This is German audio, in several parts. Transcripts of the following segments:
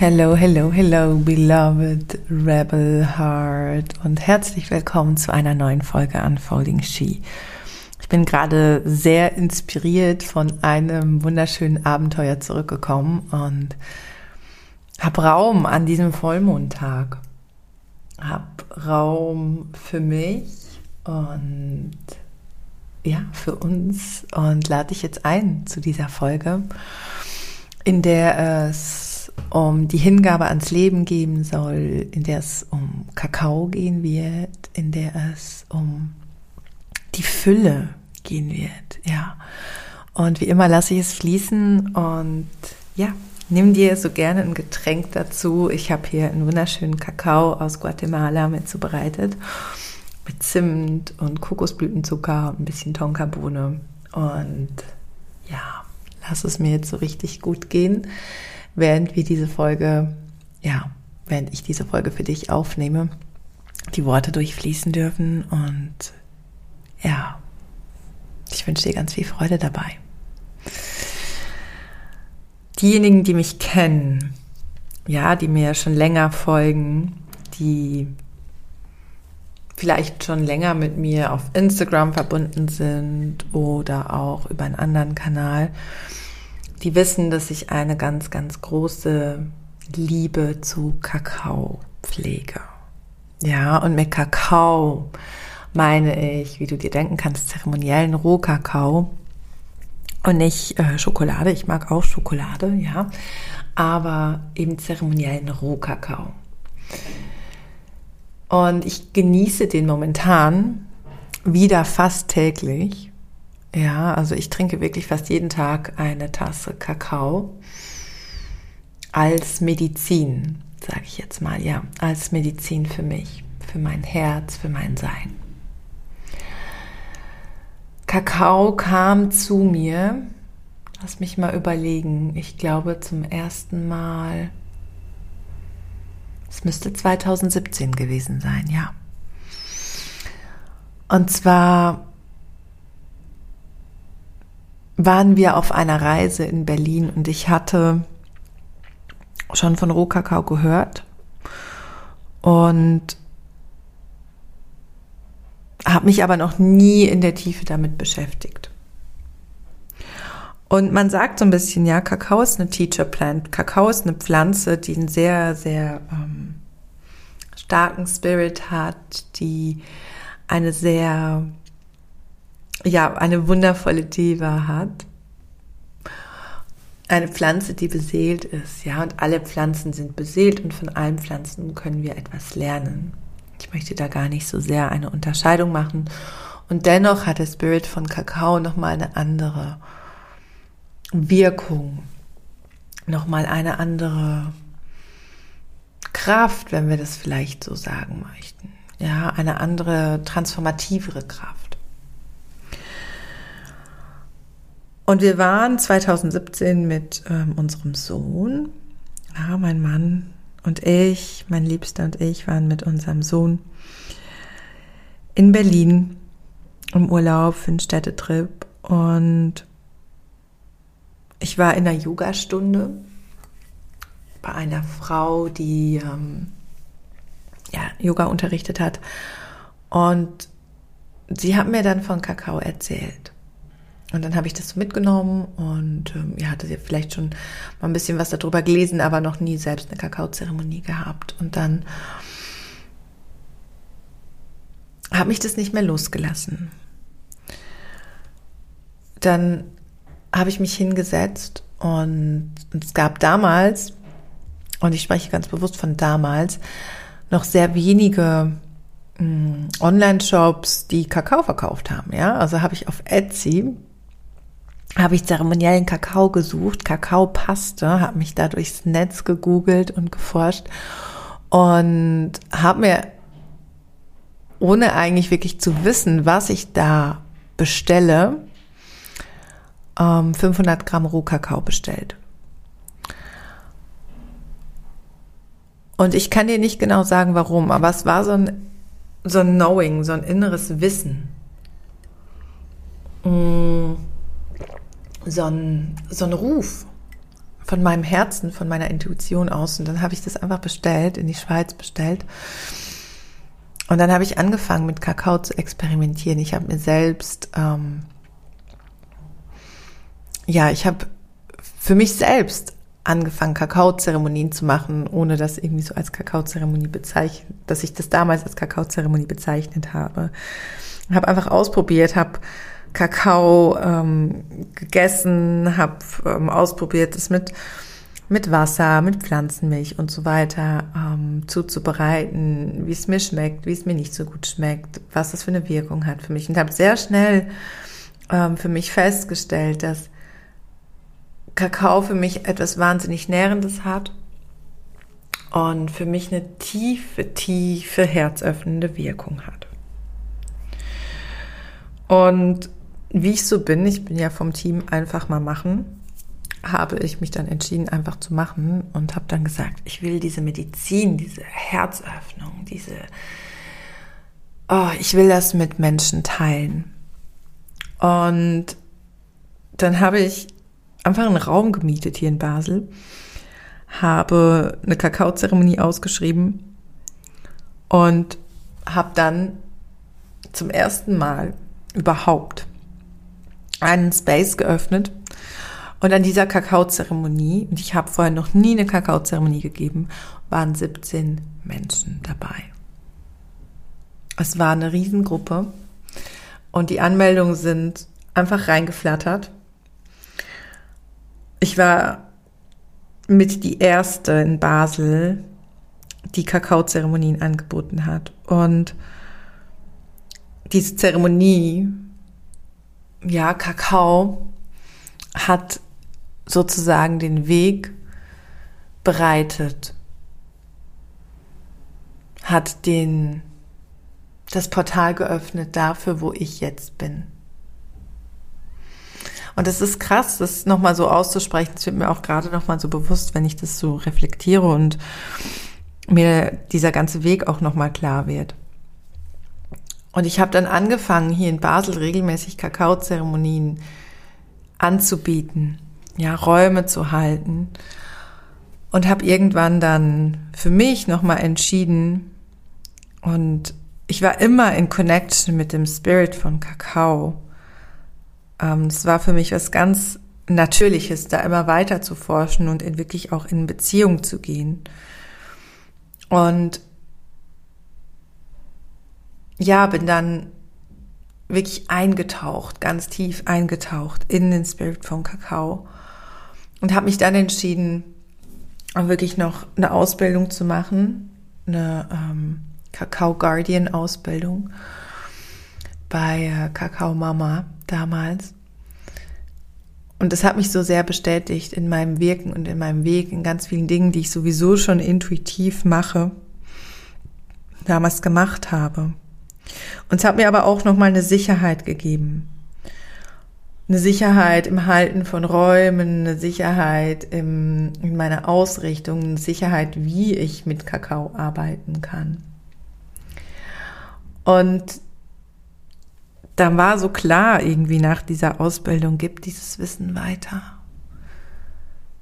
Hello, hello, hello, beloved Rebel Heart und herzlich willkommen zu einer neuen Folge Unfolding She. Ich bin gerade sehr inspiriert von einem wunderschönen Abenteuer zurückgekommen und habe Raum an diesem Vollmondtag. Hab Raum für mich und ja, für uns und lade dich jetzt ein zu dieser Folge, in der es um die Hingabe ans Leben gehen soll, in der es um Kakao gehen wird, in der es um die Fülle gehen wird, ja. Und wie immer lasse ich es fließen und ja, nimm dir so gerne ein Getränk dazu. Ich habe hier einen wunderschönen Kakao aus Guatemala mit zubereitet, mit Zimt und Kokosblütenzucker und ein bisschen Tonkabohne. Und ja, lass es mir jetzt so richtig gut gehen während wir diese Folge, ja, während ich diese Folge für dich aufnehme, die Worte durchfließen dürfen und ja, ich wünsche dir ganz viel Freude dabei. Diejenigen, die mich kennen, ja, die mir schon länger folgen, die vielleicht schon länger mit mir auf Instagram verbunden sind oder auch über einen anderen Kanal, die wissen, dass ich eine ganz, ganz große Liebe zu Kakao pflege. Ja, und mit Kakao meine ich, wie du dir denken kannst, zeremoniellen Rohkakao und nicht äh, Schokolade. Ich mag auch Schokolade, ja, aber eben zeremoniellen Rohkakao. Und ich genieße den momentan wieder fast täglich ja, also ich trinke wirklich fast jeden Tag eine Tasse Kakao als Medizin, sage ich jetzt mal, ja, als Medizin für mich, für mein Herz, für mein Sein. Kakao kam zu mir, lass mich mal überlegen, ich glaube zum ersten Mal, es müsste 2017 gewesen sein, ja. Und zwar waren wir auf einer Reise in Berlin und ich hatte schon von Rohkakao gehört und habe mich aber noch nie in der Tiefe damit beschäftigt. Und man sagt so ein bisschen, ja, Kakao ist eine Teacher Plant. Kakao ist eine Pflanze, die einen sehr, sehr ähm, starken Spirit hat, die eine sehr ja, eine wundervolle Diva hat. Eine Pflanze, die beseelt ist, ja, und alle Pflanzen sind beseelt und von allen Pflanzen können wir etwas lernen. Ich möchte da gar nicht so sehr eine Unterscheidung machen. Und dennoch hat der Spirit von Kakao nochmal eine andere Wirkung, nochmal eine andere Kraft, wenn wir das vielleicht so sagen möchten. Ja, eine andere transformativere Kraft. Und wir waren 2017 mit ähm, unserem Sohn, ja, mein Mann und ich, mein Liebster und ich waren mit unserem Sohn in Berlin im Urlaub für einen Städtetrip. Und ich war in einer Yogastunde bei einer Frau, die ähm, ja, Yoga unterrichtet hat. Und sie hat mir dann von Kakao erzählt. Und dann habe ich das so mitgenommen und ähm, ja, hatte ja vielleicht schon mal ein bisschen was darüber gelesen, aber noch nie selbst eine Kakaozeremonie gehabt. Und dann habe ich das nicht mehr losgelassen. Dann habe ich mich hingesetzt und, und es gab damals, und ich spreche ganz bewusst von damals, noch sehr wenige mm, Online-Shops, die Kakao verkauft haben. Ja, also habe ich auf Etsy habe ich zeremoniellen Kakao gesucht, Kakaopaste, habe mich da durchs Netz gegoogelt und geforscht und habe mir, ohne eigentlich wirklich zu wissen, was ich da bestelle, 500 ähm, Gramm Rohkakao bestellt. Und ich kann dir nicht genau sagen, warum, aber es war so ein, so ein Knowing, so ein inneres Wissen. Mmh so ein, so ein Ruf von meinem Herzen, von meiner Intuition aus. Und dann habe ich das einfach bestellt, in die Schweiz bestellt. Und dann habe ich angefangen mit Kakao zu experimentieren. Ich habe mir selbst, ähm, ja, ich habe für mich selbst angefangen, Kakaozeremonien zu machen, ohne das irgendwie so als Kakaozeremonie bezeichnet, dass ich das damals als Kakaozeremonie bezeichnet habe. Habe einfach ausprobiert, habe Kakao ähm, gegessen, habe ähm, ausprobiert, es mit mit Wasser, mit Pflanzenmilch und so weiter ähm, zuzubereiten, wie es mir schmeckt, wie es mir nicht so gut schmeckt, was das für eine Wirkung hat für mich. Und habe sehr schnell ähm, für mich festgestellt, dass Kakao für mich etwas wahnsinnig Nährendes hat und für mich eine tiefe, tiefe, herzöffnende Wirkung hat. Und wie ich so bin, ich bin ja vom Team einfach mal machen, habe ich mich dann entschieden, einfach zu machen und habe dann gesagt, ich will diese Medizin, diese Herzöffnung, diese, oh, ich will das mit Menschen teilen. Und dann habe ich einfach einen Raum gemietet hier in Basel, habe eine Kakaozeremonie ausgeschrieben und habe dann zum ersten Mal überhaupt einen Space geöffnet und an dieser Kakaozeremonie, und ich habe vorher noch nie eine Kakaozeremonie gegeben, waren 17 Menschen dabei. Es war eine Riesengruppe und die Anmeldungen sind einfach reingeflattert ich war mit die erste in Basel, die Kakaozeremonien angeboten hat. Und diese Zeremonie, ja, Kakao, hat sozusagen den Weg bereitet, hat den, das Portal geöffnet dafür, wo ich jetzt bin. Und es ist krass, das nochmal so auszusprechen. Es wird mir auch gerade nochmal so bewusst, wenn ich das so reflektiere und mir dieser ganze Weg auch nochmal klar wird. Und ich habe dann angefangen, hier in Basel regelmäßig Kakaozeremonien anzubieten, ja, Räume zu halten und habe irgendwann dann für mich nochmal entschieden und ich war immer in Connection mit dem Spirit von Kakao ähm, es war für mich was ganz Natürliches, da immer weiter zu forschen und in wirklich auch in Beziehung zu gehen. Und ja, bin dann wirklich eingetaucht, ganz tief eingetaucht in den Spirit von Kakao und habe mich dann entschieden, wirklich noch eine Ausbildung zu machen, eine ähm, Kakao Guardian Ausbildung bei äh, Kakao Mama damals. Und das hat mich so sehr bestätigt in meinem Wirken und in meinem Weg, in ganz vielen Dingen, die ich sowieso schon intuitiv mache, damals gemacht habe. Und es hat mir aber auch nochmal eine Sicherheit gegeben. Eine Sicherheit im Halten von Räumen, eine Sicherheit im, in meiner Ausrichtung, eine Sicherheit, wie ich mit Kakao arbeiten kann. Und dann war so klar irgendwie nach dieser Ausbildung, gibt dieses Wissen weiter.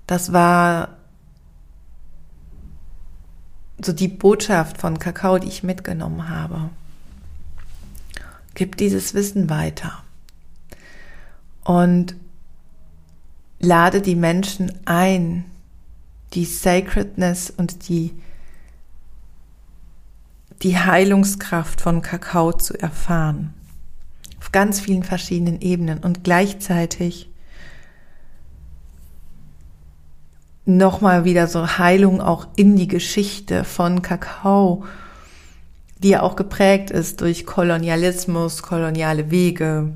Das war so die Botschaft von Kakao, die ich mitgenommen habe. Gib dieses Wissen weiter. Und lade die Menschen ein, die Sacredness und die, die Heilungskraft von Kakao zu erfahren auf ganz vielen verschiedenen Ebenen und gleichzeitig nochmal wieder so Heilung auch in die Geschichte von Kakao, die ja auch geprägt ist durch Kolonialismus, koloniale Wege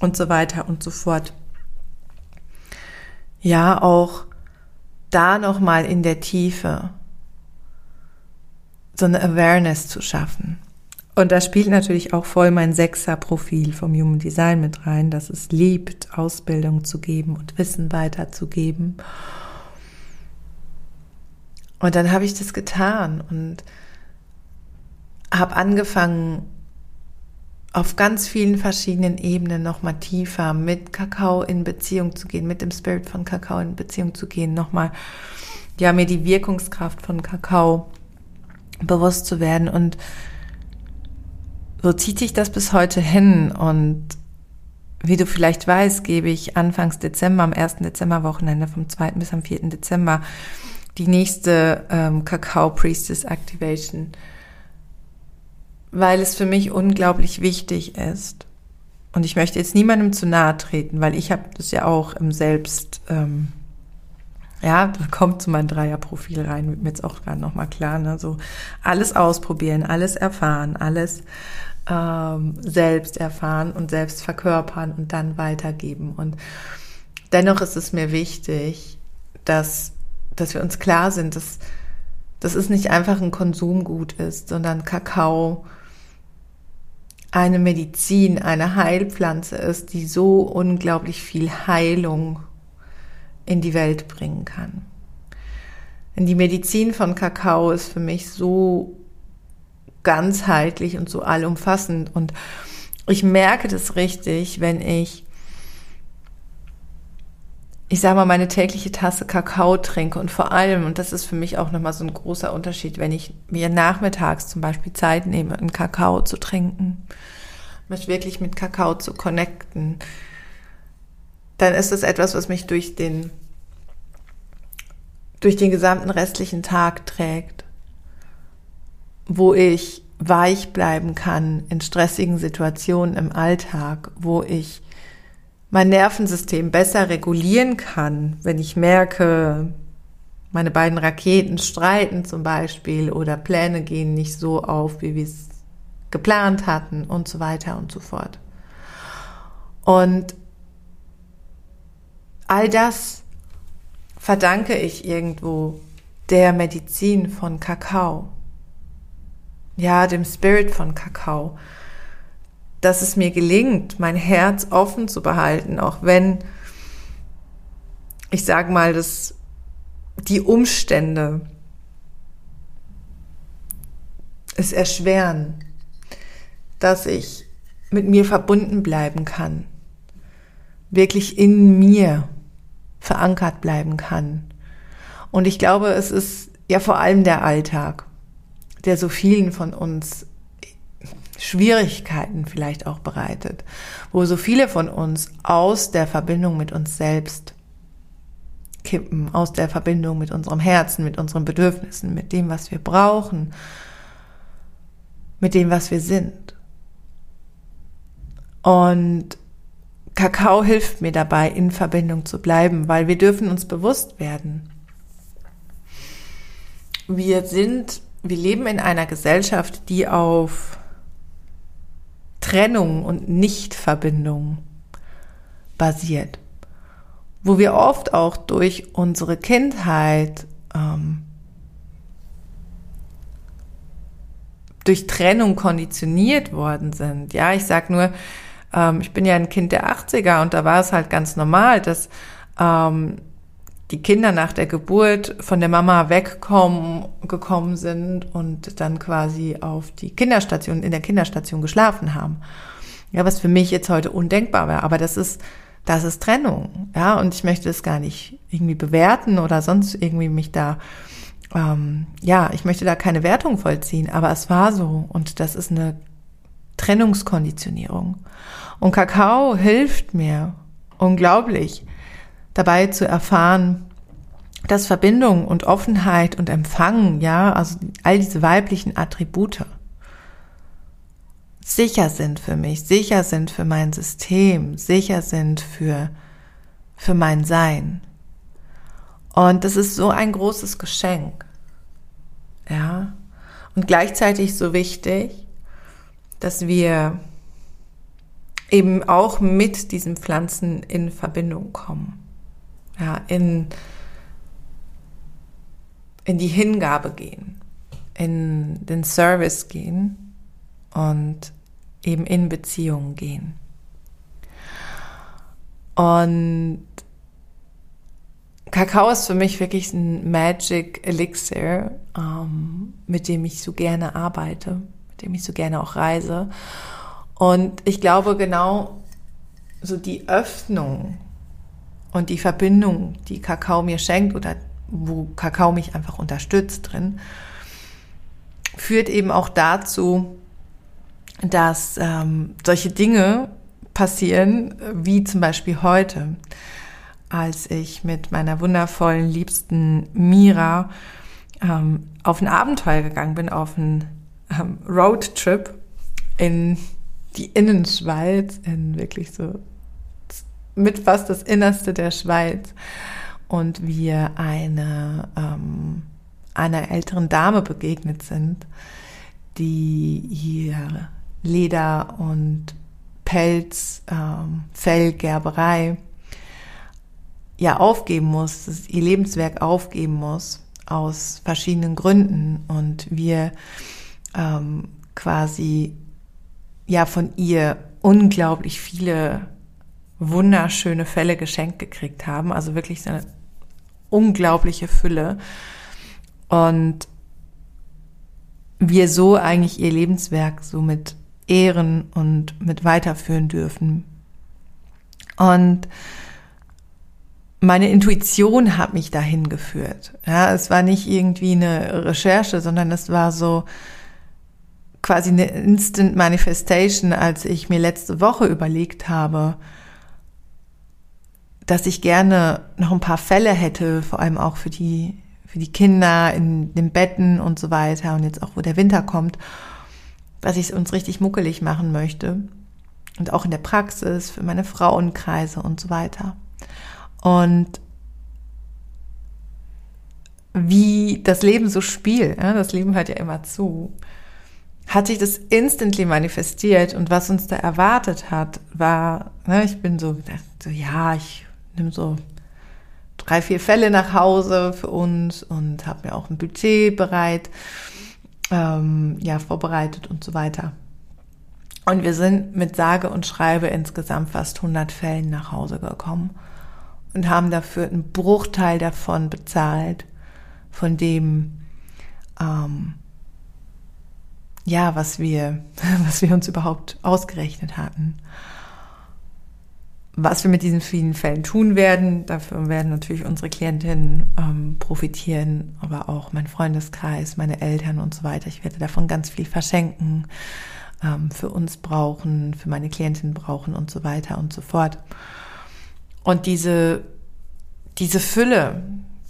und so weiter und so fort. Ja, auch da nochmal in der Tiefe so eine Awareness zu schaffen. Und da spielt natürlich auch voll mein Sechser-Profil vom Human Design mit rein, dass es liebt, Ausbildung zu geben und Wissen weiterzugeben. Und dann habe ich das getan und habe angefangen, auf ganz vielen verschiedenen Ebenen nochmal tiefer mit Kakao in Beziehung zu gehen, mit dem Spirit von Kakao in Beziehung zu gehen, nochmal, ja, mir die Wirkungskraft von Kakao bewusst zu werden und so zieht sich das bis heute hin und wie du vielleicht weißt, gebe ich Anfangs Dezember, am 1. Dezember Wochenende vom 2. bis am 4. Dezember die nächste ähm, Kakao Priestess Activation, weil es für mich unglaublich wichtig ist. Und ich möchte jetzt niemandem zu nahe treten, weil ich habe das ja auch im Selbst, ähm, ja, da kommt zu meinem Dreierprofil rein, wird mir jetzt auch gerade nochmal klar, ne? so alles ausprobieren, alles erfahren, alles ähm, selbst erfahren und selbst verkörpern und dann weitergeben. Und dennoch ist es mir wichtig, dass, dass wir uns klar sind, dass, dass es nicht einfach ein Konsumgut ist, sondern Kakao eine Medizin, eine Heilpflanze ist, die so unglaublich viel Heilung in die Welt bringen kann. Denn die Medizin von Kakao ist für mich so ganzheitlich und so allumfassend. Und ich merke das richtig, wenn ich, ich sage mal, meine tägliche Tasse Kakao trinke und vor allem, und das ist für mich auch nochmal so ein großer Unterschied, wenn ich mir nachmittags zum Beispiel Zeit nehme, einen Kakao zu trinken, mich wirklich mit Kakao zu connecten, dann ist es etwas, was mich durch den, durch den gesamten restlichen Tag trägt wo ich weich bleiben kann in stressigen Situationen im Alltag, wo ich mein Nervensystem besser regulieren kann, wenn ich merke, meine beiden Raketen streiten zum Beispiel oder Pläne gehen nicht so auf, wie wir es geplant hatten und so weiter und so fort. Und all das verdanke ich irgendwo der Medizin von Kakao ja, dem Spirit von Kakao, dass es mir gelingt, mein Herz offen zu behalten, auch wenn ich sage mal, dass die Umstände es erschweren, dass ich mit mir verbunden bleiben kann, wirklich in mir verankert bleiben kann. Und ich glaube, es ist ja vor allem der Alltag der so vielen von uns Schwierigkeiten vielleicht auch bereitet, wo so viele von uns aus der Verbindung mit uns selbst kippen, aus der Verbindung mit unserem Herzen, mit unseren Bedürfnissen, mit dem, was wir brauchen, mit dem, was wir sind. Und Kakao hilft mir dabei, in Verbindung zu bleiben, weil wir dürfen uns bewusst werden. Wir sind wir leben in einer Gesellschaft, die auf Trennung und Nichtverbindung basiert, wo wir oft auch durch unsere Kindheit ähm, durch Trennung konditioniert worden sind. Ja, ich sag nur, ähm, ich bin ja ein Kind der 80er und da war es halt ganz normal, dass ähm, die Kinder nach der Geburt von der Mama wegkommen, gekommen sind und dann quasi auf die Kinderstation, in der Kinderstation geschlafen haben. Ja, was für mich jetzt heute undenkbar wäre, aber das ist, das ist Trennung. Ja, und ich möchte es gar nicht irgendwie bewerten oder sonst irgendwie mich da, ähm, ja, ich möchte da keine Wertung vollziehen, aber es war so und das ist eine Trennungskonditionierung. Und Kakao hilft mir unglaublich dabei zu erfahren, dass Verbindung und Offenheit und Empfangen, ja, also all diese weiblichen Attribute sicher sind für mich, sicher sind für mein System, sicher sind für, für mein Sein. Und das ist so ein großes Geschenk. Ja. Und gleichzeitig so wichtig, dass wir eben auch mit diesen Pflanzen in Verbindung kommen ja, in, in die Hingabe gehen, in den Service gehen und eben in Beziehungen gehen. Und Kakao ist für mich wirklich ein Magic Elixir, ähm, mit dem ich so gerne arbeite, mit dem ich so gerne auch reise. Und ich glaube genau so die Öffnung und die Verbindung, die Kakao mir schenkt oder wo Kakao mich einfach unterstützt drin, führt eben auch dazu, dass ähm, solche Dinge passieren, wie zum Beispiel heute, als ich mit meiner wundervollen, liebsten Mira ähm, auf ein Abenteuer gegangen bin, auf einen ähm, Roadtrip in die Innenschweiz, in wirklich so mit fast das Innerste der Schweiz. Und wir eine ähm, einer älteren Dame begegnet sind, die hier Leder und Pelz, ähm, Fellgerberei ja aufgeben muss, ihr Lebenswerk aufgeben muss aus verschiedenen Gründen. Und wir ähm, quasi ja von ihr unglaublich viele wunderschöne Fälle geschenkt gekriegt haben, also wirklich eine unglaubliche Fülle und wir so eigentlich ihr Lebenswerk so mit ehren und mit weiterführen dürfen. Und meine Intuition hat mich dahin geführt. Ja, es war nicht irgendwie eine Recherche, sondern es war so quasi eine Instant Manifestation, als ich mir letzte Woche überlegt habe, dass ich gerne noch ein paar Fälle hätte, vor allem auch für die, für die Kinder in den Betten und so weiter und jetzt auch, wo der Winter kommt, was ich uns richtig muckelig machen möchte. Und auch in der Praxis, für meine Frauenkreise und so weiter. Und wie das Leben so spielt, ja, das Leben hört ja immer zu, hat sich das instantly manifestiert und was uns da erwartet hat, war, ne, ich bin so, so ja, ich nehme so drei, vier Fälle nach Hause für uns und habe mir auch ein Budget bereit, ähm, ja, vorbereitet und so weiter. Und wir sind mit sage und schreibe insgesamt fast 100 Fällen nach Hause gekommen und haben dafür einen Bruchteil davon bezahlt, von dem, ähm, ja, was wir, was wir uns überhaupt ausgerechnet hatten. Was wir mit diesen vielen Fällen tun werden, dafür werden natürlich unsere Klientinnen ähm, profitieren, aber auch mein Freundeskreis, meine Eltern und so weiter. Ich werde davon ganz viel verschenken, ähm, für uns brauchen, für meine Klientinnen brauchen und so weiter und so fort. Und diese, diese Fülle,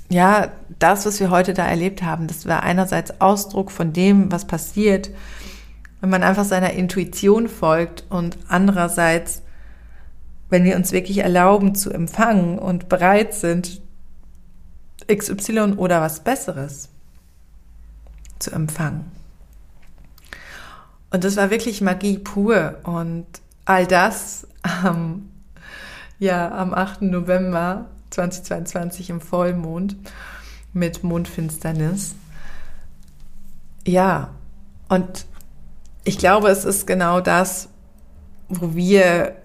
ja, das, was wir heute da erlebt haben, das war einerseits Ausdruck von dem, was passiert, wenn man einfach seiner Intuition folgt und andererseits, wenn wir uns wirklich erlauben zu empfangen und bereit sind, XY oder was Besseres zu empfangen. Und das war wirklich Magie pur und all das ähm, ja, am 8. November 2022 im Vollmond mit Mondfinsternis. Ja, und ich glaube, es ist genau das, wo wir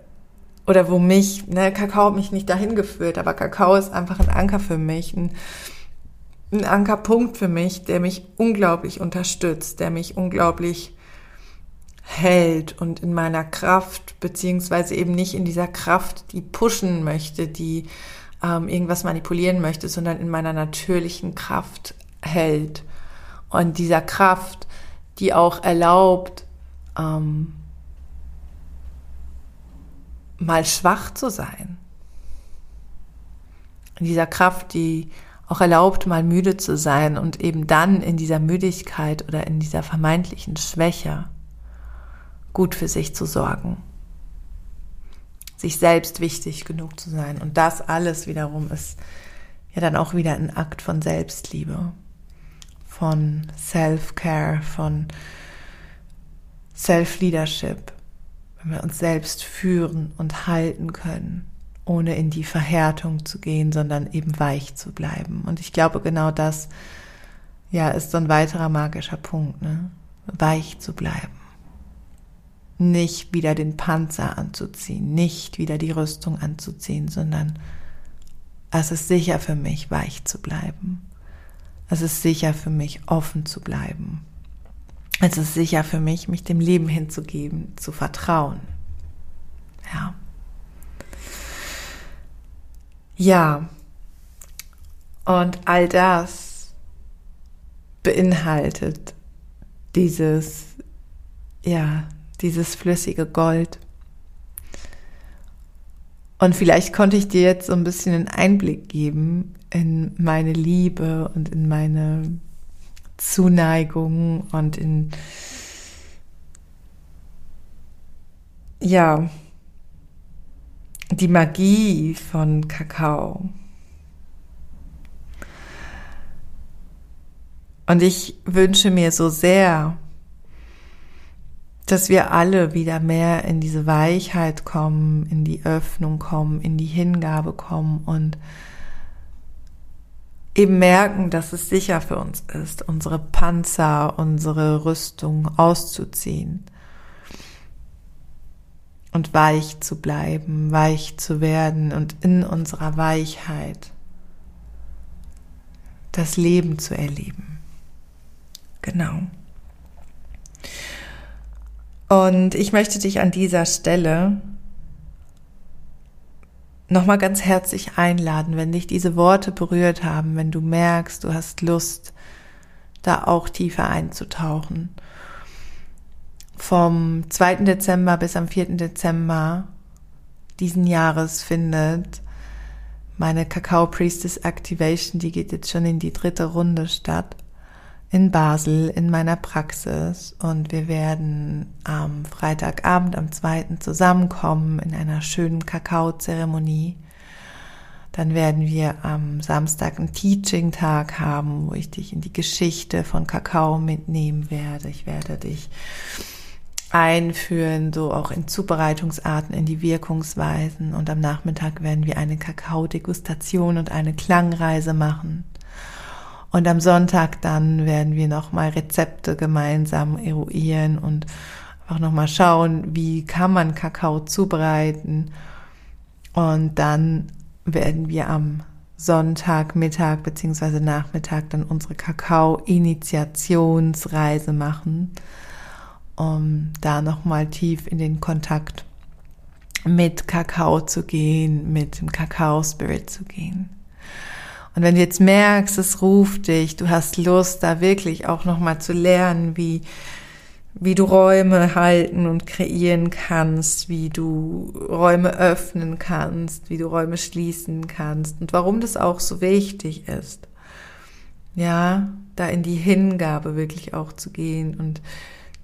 oder wo mich, ne, Kakao hat mich nicht dahin geführt, aber Kakao ist einfach ein Anker für mich, ein, ein Ankerpunkt für mich, der mich unglaublich unterstützt, der mich unglaublich hält und in meiner Kraft, beziehungsweise eben nicht in dieser Kraft, die pushen möchte, die ähm, irgendwas manipulieren möchte, sondern in meiner natürlichen Kraft hält. Und dieser Kraft, die auch erlaubt, ähm, mal schwach zu sein. In dieser Kraft, die auch erlaubt, mal müde zu sein und eben dann in dieser Müdigkeit oder in dieser vermeintlichen Schwäche gut für sich zu sorgen, sich selbst wichtig genug zu sein. Und das alles wiederum ist ja dann auch wieder ein Akt von Selbstliebe, von Self-Care, von Self-Leadership, wenn wir uns selbst führen und halten können, ohne in die Verhärtung zu gehen, sondern eben weich zu bleiben. Und ich glaube, genau das ja ist so ein weiterer magischer Punkt, ne? weich zu bleiben nicht wieder den Panzer anzuziehen, nicht wieder die Rüstung anzuziehen, sondern es ist sicher für mich, weich zu bleiben. Es ist sicher für mich, offen zu bleiben. Es ist sicher für mich, mich dem Leben hinzugeben, zu vertrauen. Ja. Ja. Und all das beinhaltet dieses, ja, dieses flüssige Gold. Und vielleicht konnte ich dir jetzt so ein bisschen einen Einblick geben in meine Liebe und in meine Zuneigung und in, ja, die Magie von Kakao. Und ich wünsche mir so sehr, dass wir alle wieder mehr in diese Weichheit kommen, in die Öffnung kommen, in die Hingabe kommen und eben merken, dass es sicher für uns ist, unsere Panzer, unsere Rüstung auszuziehen und weich zu bleiben, weich zu werden und in unserer Weichheit das Leben zu erleben. Genau. Und ich möchte dich an dieser Stelle nochmal ganz herzlich einladen, wenn dich diese Worte berührt haben, wenn du merkst, du hast Lust, da auch tiefer einzutauchen. Vom 2. Dezember bis am 4. Dezember diesen Jahres findet meine Kakao Priestess Activation, die geht jetzt schon in die dritte Runde statt in Basel in meiner Praxis und wir werden am Freitagabend, am 2. zusammenkommen in einer schönen Kakaozeremonie. Dann werden wir am Samstag einen Teaching-Tag haben, wo ich dich in die Geschichte von Kakao mitnehmen werde. Ich werde dich einführen, so auch in Zubereitungsarten, in die Wirkungsweisen. Und am Nachmittag werden wir eine Kakao-Degustation und eine Klangreise machen. Und am Sonntag dann werden wir nochmal Rezepte gemeinsam eruieren und auch nochmal schauen, wie kann man Kakao zubereiten. Und dann werden wir am Sonntag, Mittag beziehungsweise Nachmittag dann unsere Kakao-Initiationsreise machen, um da nochmal tief in den Kontakt mit Kakao zu gehen, mit dem Kakao-Spirit zu gehen. Und wenn du jetzt merkst, es ruft dich, du hast Lust, da wirklich auch nochmal zu lernen, wie, wie du Räume halten und kreieren kannst, wie du Räume öffnen kannst, wie du Räume schließen kannst und warum das auch so wichtig ist. Ja, da in die Hingabe wirklich auch zu gehen und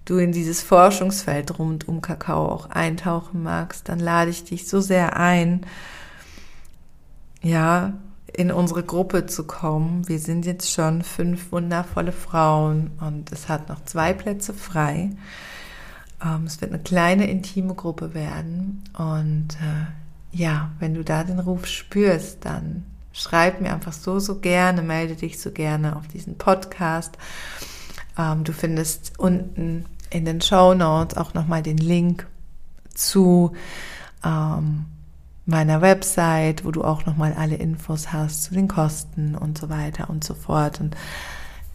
du in dieses Forschungsfeld rund um Kakao auch eintauchen magst, dann lade ich dich so sehr ein, ja, in unsere Gruppe zu kommen. Wir sind jetzt schon fünf wundervolle Frauen und es hat noch zwei Plätze frei. Ähm, es wird eine kleine intime Gruppe werden und äh, ja, wenn du da den Ruf spürst, dann schreib mir einfach so, so gerne, melde dich so gerne auf diesen Podcast. Ähm, du findest unten in den Show Notes auch nochmal den Link zu ähm, meiner Website, wo du auch nochmal alle Infos hast zu den Kosten und so weiter und so fort. Und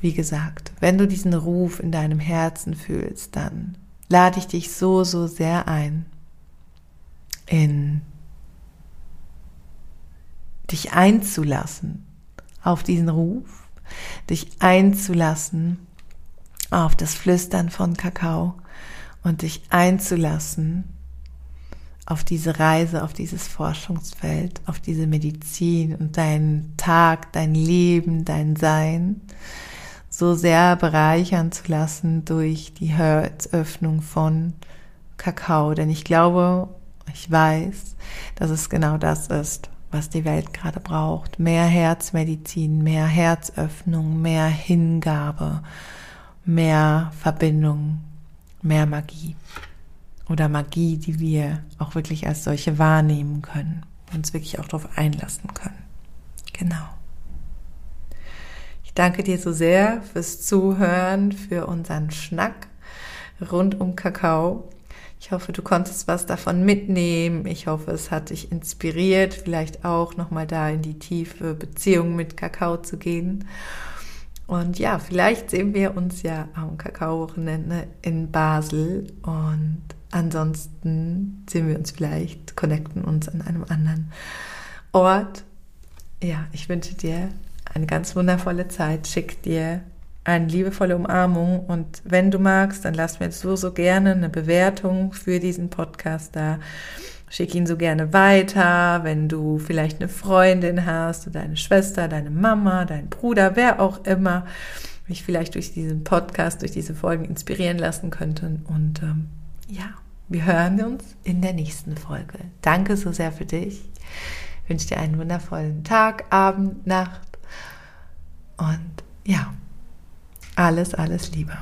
wie gesagt, wenn du diesen Ruf in deinem Herzen fühlst, dann lade ich dich so, so sehr ein, in dich einzulassen auf diesen Ruf, dich einzulassen auf das Flüstern von Kakao und dich einzulassen auf diese Reise, auf dieses Forschungsfeld, auf diese Medizin und deinen Tag, dein Leben, dein Sein so sehr bereichern zu lassen durch die Herzöffnung von Kakao. Denn ich glaube, ich weiß, dass es genau das ist, was die Welt gerade braucht. Mehr Herzmedizin, mehr Herzöffnung, mehr Hingabe, mehr Verbindung, mehr Magie oder Magie, die wir auch wirklich als solche wahrnehmen können, uns wirklich auch darauf einlassen können. Genau. Ich danke dir so sehr fürs Zuhören, für unseren Schnack rund um Kakao. Ich hoffe, du konntest was davon mitnehmen. Ich hoffe, es hat dich inspiriert, vielleicht auch nochmal da in die tiefe Beziehung mit Kakao zu gehen. Und ja, vielleicht sehen wir uns ja am Kakao-Wochenende in Basel und ansonsten sehen wir uns vielleicht, connecten uns an einem anderen Ort. Ja, ich wünsche dir eine ganz wundervolle Zeit. Schick dir eine liebevolle Umarmung und wenn du magst, dann lass mir so, so gerne eine Bewertung für diesen Podcast da. Schick ihn so gerne weiter, wenn du vielleicht eine Freundin hast oder deine Schwester, deine Mama, dein Bruder, wer auch immer mich vielleicht durch diesen Podcast, durch diese Folgen inspirieren lassen könnte. Und ähm, ja, wir hören uns in der nächsten Folge. Danke so sehr für dich. Ich wünsche dir einen wundervollen Tag, Abend, Nacht und ja, alles, alles Liebe.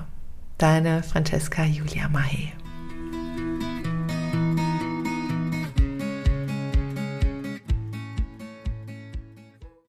Deine Francesca Julia Mahe.